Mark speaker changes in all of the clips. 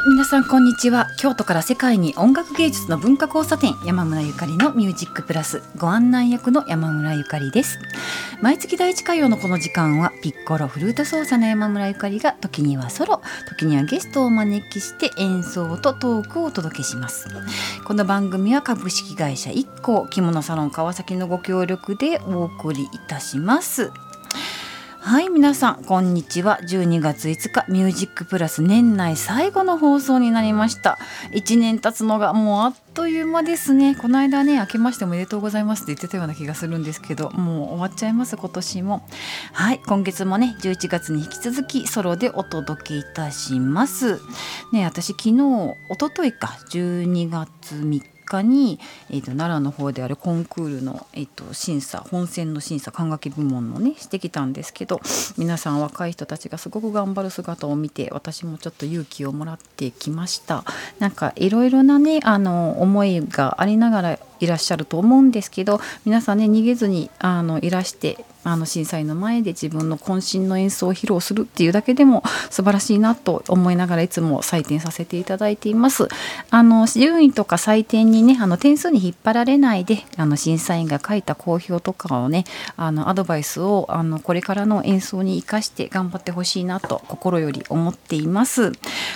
Speaker 1: はい皆さんこんにちは。京都から世界に音楽芸術の文化交差点山村ゆかりのミュージックプラスご案内役の山村ゆかりです。毎月第一火曜のこの時間はピッコロフルート奏者の山村ゆかりが時にはソロ時にはゲストをお招きして演奏とトークをお届けします。この番組は株式会社一行着物サロン川崎のご協力でお送りいたします。はい皆さんこんにちは。12月5日ミュージックプラス年内最後の放送になりました。1年経つのがもうあっという間ですね。この間ね明けましておめでとうございますって言ってたような気がするんですけどもう終わっちゃいます今年も。はい今月もね11月に引き続きソロでお届けいたします。ね私昨日一昨日か12月3日日に、えーと、奈良の方であるコンクールの、えーと、審査本選の審査管楽器部門のねしてきたんですけど皆さん若い人たちがすごく頑張る姿を見て私もちょっと勇気をもらってきました。なんかいろいろなねあの思いがありながらいらっしゃると思うんですけど皆さんね逃げずにあのいらしてあの審査員の前で自分の渾身の演奏を披露するっていうだけでも素晴らしいなと思いながらいつも採点させていただいています。あの順位とか採点にねあの点数に引っ張られないであの審査員が書いた好評とかをねあのアドバイスをあのこれからの演奏に生かして頑張ってほしいなと心より思っています。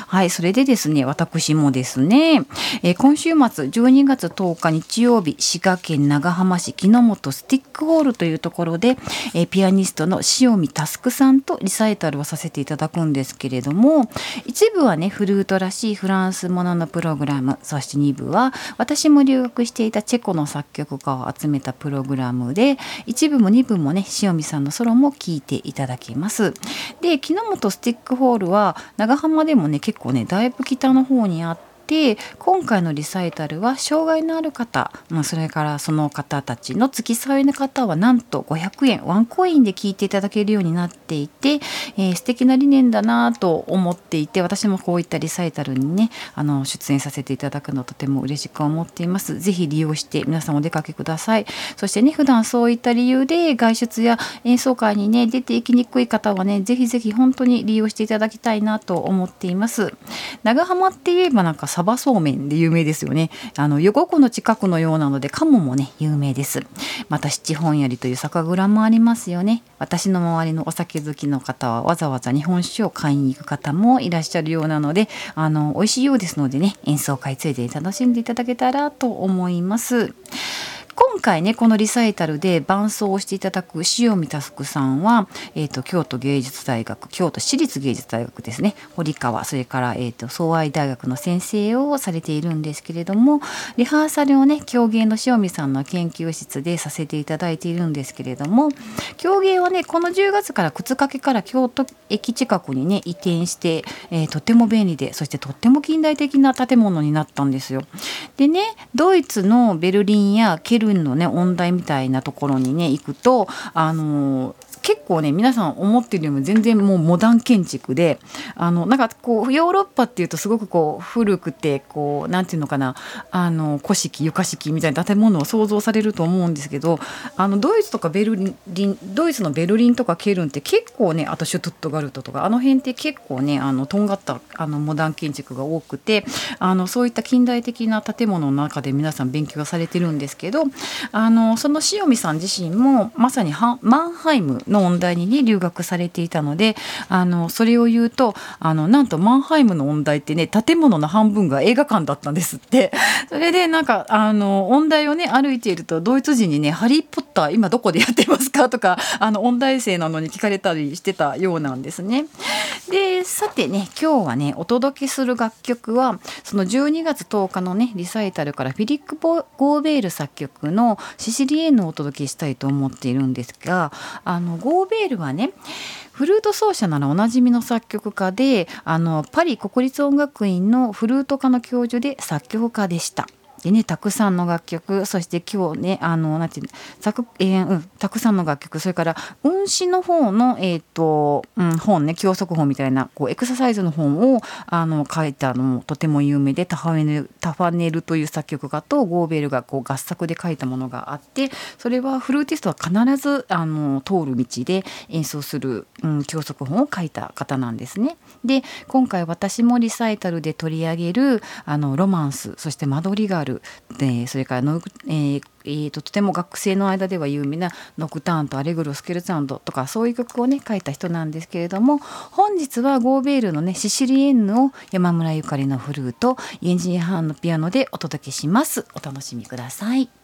Speaker 1: はいそれでですね私もですね、えー、今週末12月10日日曜日滋賀県長浜市木之本スティックホールというところでえ、ピアニストの塩見佑さんとリサイタルをさせていただくんですけれども一部はねフルートらしいフランスもののプログラムそして2部は私も留学していたチェコの作曲家を集めたプログラムで一部も2部もね塩見さんのソロも聴いていただけます。で木之本スティックホールは長浜でもね結構ねだいぶ北の方にあってて今回のリサイタルは障害のある方、まあ、それからその方たちの付き添いの方はなんと500円ワンコインで聞いていただけるようになっていて、えー、素敵な理念だなと思っていて私もこういったリサイタルにねあの出演させていただくのとても嬉しく思っています。ぜひ利用して皆さんお出かけください。そしてね普段そういった理由で外出や演奏会にね出ていきにくい方はねぜひぜひ本当に利用していただきたいなと思っています。長浜って言えばなんかサバそうめんで有名ですよね。あの横湖の近くのようなので鴨もね有名です。また七本槍という酒蔵もありますよね。私の周りのお酒好きの方はわざわざ日本酒を買いに行く方もいらっしゃるようなのであの美味しいようですのでね演奏会ついで楽しんでいただけたらと思います。今回ねこのリサイタルで伴奏をしていただく塩見佑さんは、えーと、京都芸術大学京都市立芸術大学ですね堀川それから、えーと、総愛大学の先生をされているんですけれどもリハーサルをね狂芸の塩見さんの研究室でさせていただいているんですけれども狂芸はねこの10月から靴掛けから京都駅近くにね移転して、えー、とても便利でそしてとっても近代的な建物になったんですよ。でねドイツのベルリンやケルンのね音大みたいなところにね行くとあの結構ね皆さん思ってるよりも全然もうモダン建築であのなんかこうヨーロッパっていうとすごくこう古くてこうなんていうのかなあの古式床式みたいな建物を想像されると思うんですけどあのドイツとかベルリンドイツのベルリンとかケルンって結構ねあとシュトゥットガルトとかあの辺って結構ねあのとんがったあのモダン建築が多くてあのそういった近代的な建物の中で皆さん勉強されてるんですけどあのその塩見さん自身もまさにマンハイムのの音大にね留学されていたのであのそれを言うとあのなんとマンハイムの音大ってね建物の半分が映画館だったんですって。それでなんかあの音大をね歩いているとドイツ人にね「ハリー・ポッター今どこでやってますか?」とかあの音大生なのに聞かれたりしてたようなんですね。でさてね今日はねお届けする楽曲はその12月10日のねリサイタルからフィリック・ゴーベール作曲の「シシリエーヌ」をお届けしたいと思っているんですがあのゴーベールはねフルート奏者ならおなじみの作曲家であのパリ国立音楽院のフルート科の教授で作曲家でした。でねたくさんの楽曲そして今日ねあのなんていうたく,、えーうん、たくさんの楽曲それから運指の方の、えーとうん、本ね教則本みたいなこうエクササイズの本をあの書いたのもとても有名でタファネルタファネルという作曲家とゴーベルがこう合作で書いたものがあってそれはフルーティストは必ずあの通る道で演奏する、うん、教則本を書いた方なんですね。で今回私もリサイタルで取り上げるあのロマンスそしてマドリガルでそれからの、えーえーと、とても学生の間では有名な「ノクターン」と「アレグロ・スケルツァンド」とかそういう曲をね書いた人なんですけれども本日はゴーベールのねシシリエンヌを山村ゆかりのフルートイエンジンハーンのピアノでお届けしますお楽しみください。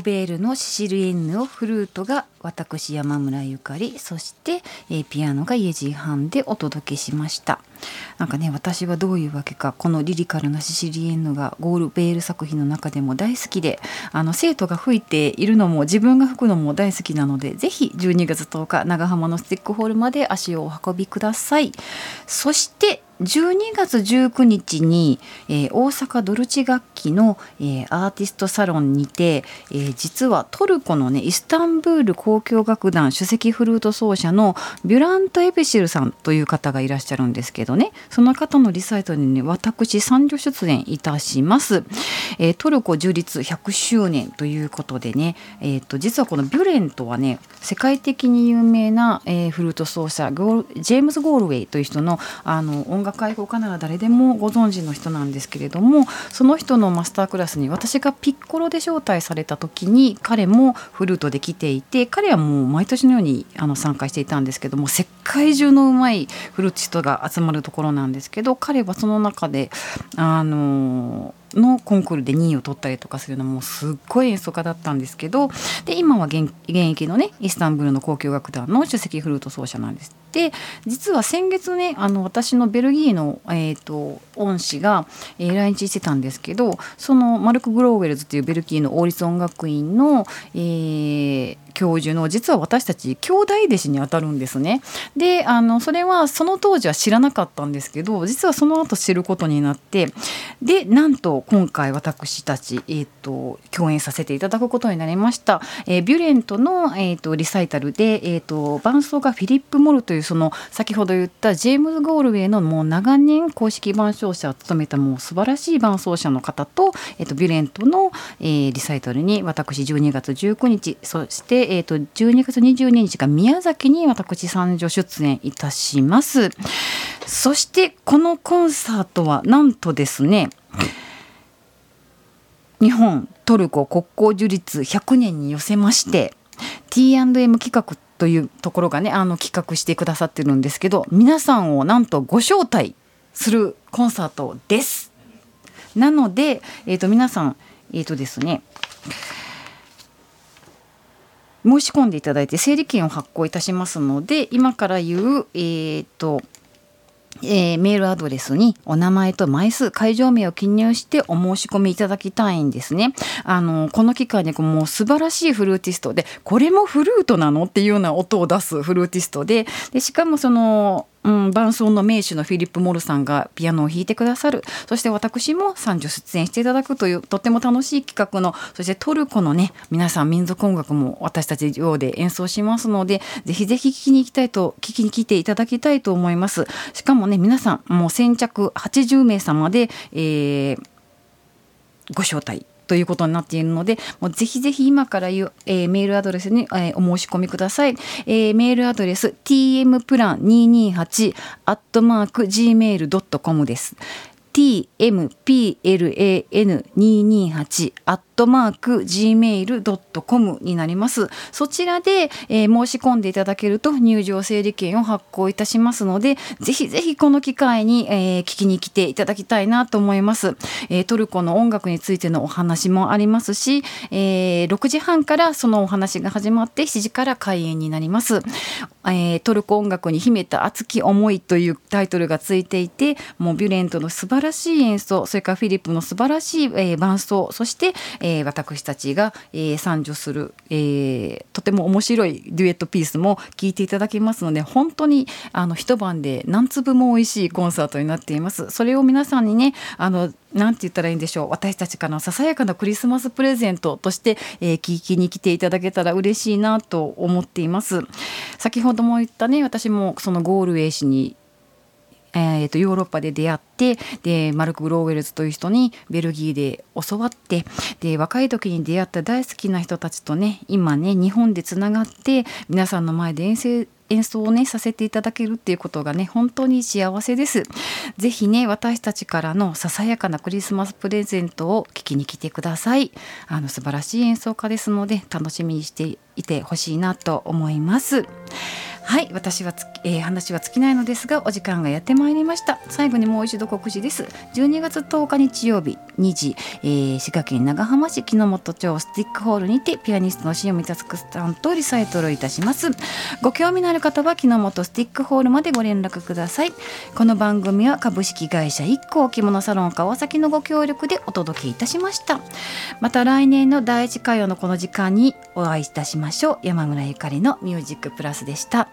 Speaker 1: ーベールのシシルエンヌをフルートが私山村ゆかりそして、えー、ピアノがイエジーハンでお届けしました。なんかね私はどういうわけかこのリリカルなシシリエンヌがゴールベール作品の中でも大好きであの生徒が吹いているのも自分が吹くのも大好きなのでぜひ12月10日長浜のスティックホールまで足をお運びください。そして12月19日に、えー、大阪ドルチ楽器の、えー、アーティストサロンにて、えー、実はトルコのねイスタンブール交響楽団首席フルート奏者のビュラント・エペシルさんという方がいらっしゃるんですけどね。その方のリサイトにね私参助出演いたします、えトルコ樹立100周年ということでね、えーと、実はこのビュレントはね世界的に有名な、えフルート奏者ジェームズ・ゴールウェイという人のあの音楽楽愛好家なら誰でもご存知の人なんですけれどもその人のマスタークラスに私がピッコロで招待された時に彼もフルートで来ていて彼はもう毎年のようにあの参加していたんですけども世界中のうまいフルーティストが集まるところなんですけど彼はその中であののコンクールで2位を取ったりとかするのもすっごい演奏家だったんですけどで今は現役のねイスタンブールの交響楽団の首席フルート奏者なんです。で実は先月ねあの私のベルギーの、えーと、恩師が、えー、来日してたんですけどそのマルク・グローウェルズというベルギーの王立音楽院の、えー、教授の実は私たち兄弟弟子にあたるんですね。であのそれはその当時は知らなかったんですけど実はその後知ることになってでなんと今回私たち、えーと、共演させていただくことになりました。えー、ビュレントの、えーと、リサイタルで、えーと、伴奏がフィリップ・モルというその先ほど言ったジェームズ・ゴールウェイのもう長年公式伴奏者を務めたもう素晴らしい伴奏者の方と,、えー、とビュレントの、えー、リサイタルに私12月19日そしてええーと、12月22日が宮崎に私三女出演いたしますそしてこのコンサートはなんとですね日本トルコ国交樹立100年に寄せまして T&M 企画というところがねあの企画してくださってるんですけど皆さんをなんとご招待するコンサートです。なので、えーと、皆さんえっ、ー、とですね申し込んでいただいて整理券を発行いたしますので今から言う、えーとえー、メールアドレスにお名前と枚数会場名を記入してお申し込みいただきたいんですね。あのこの機会にもう素晴らしいフルーティストでこれもフルートなの？っていうような音を出すフルーティストででしかもそのうん、伴奏の名手のフィリップ・モルさんがピアノを弾いてくださる。そして私も三女出演していただくというとっても楽しい企画のそしてトルコのね皆さん民族音楽も私たちようで演奏しますのでぜひぜひ聴きに行きたいと聞きに来ていただきたいと思います。しかもね皆さんもう先着80名様で、えー、ご招待ということになっているのでもうぜひぜひ今から言う、えー、メールアドレスに、えー、お申し込みください、えー、メールアドレス tm プラン228アットマーク gmail.com です。tmplan228 アットマーク gmail.com になります。そちらで、えー、申し込んでいただけると入場整理券を発行いたしますので、ぜひぜひこの機会に、えー、聞きに来ていただきたいなと思います、えー、トルコの音楽についてのお話もありますし、えー、6時半からそのお話が始まって7時から開演になります。えー、トルコ音楽に秘めた熱き思いというタイトルがついていて、もうビュレントの素晴らしい演奏、それからフィリップの素晴らしい、えー、伴奏、そして、えーえー、私たちが、えー、参助する、えー、とても面白いデュエットピースも聴いていただけますので本当にあの一晩で何粒も美味しいコンサートになっています。それを皆さんにねあのなんて言ったらいいんでしょう私たちからささやかなクリスマスプレゼントとして、えー、聞きに来ていただけたら嬉しいなと思っています先ほども言ったね私もそのゴールウェイ氏にえーと、ヨーロッパで出会ってでマルク・グローウェルズという人にベルギーで教わってで若い時に出会った大好きな人たちとね今ね日本でつながって皆さんの前で演奏演奏をねさせていただけるっていうことがね本当に幸せです。ぜひね私たちからのささやかなクリスマスプレゼントを聞きに来てください。あの素晴らしい演奏家ですので楽しみにしていてほしいなと思います。はい私はえー、話は尽きないのですがお時間がやってまいりました。最後にもう一度告知です。12月10日日曜日2時、えー、滋賀県長浜市木之本町スティックホールにてピアニストの塩見達さんとリサイトルいたします。ご興味のある方は木之本スティックホールまでご連絡ください。この番組は株式会社一行着物サロン川崎のご協力でお届けいたしました。また来年の第一火曜のこの時間にお会いいたしましょう。山村ゆかりのミュージックプラスでした。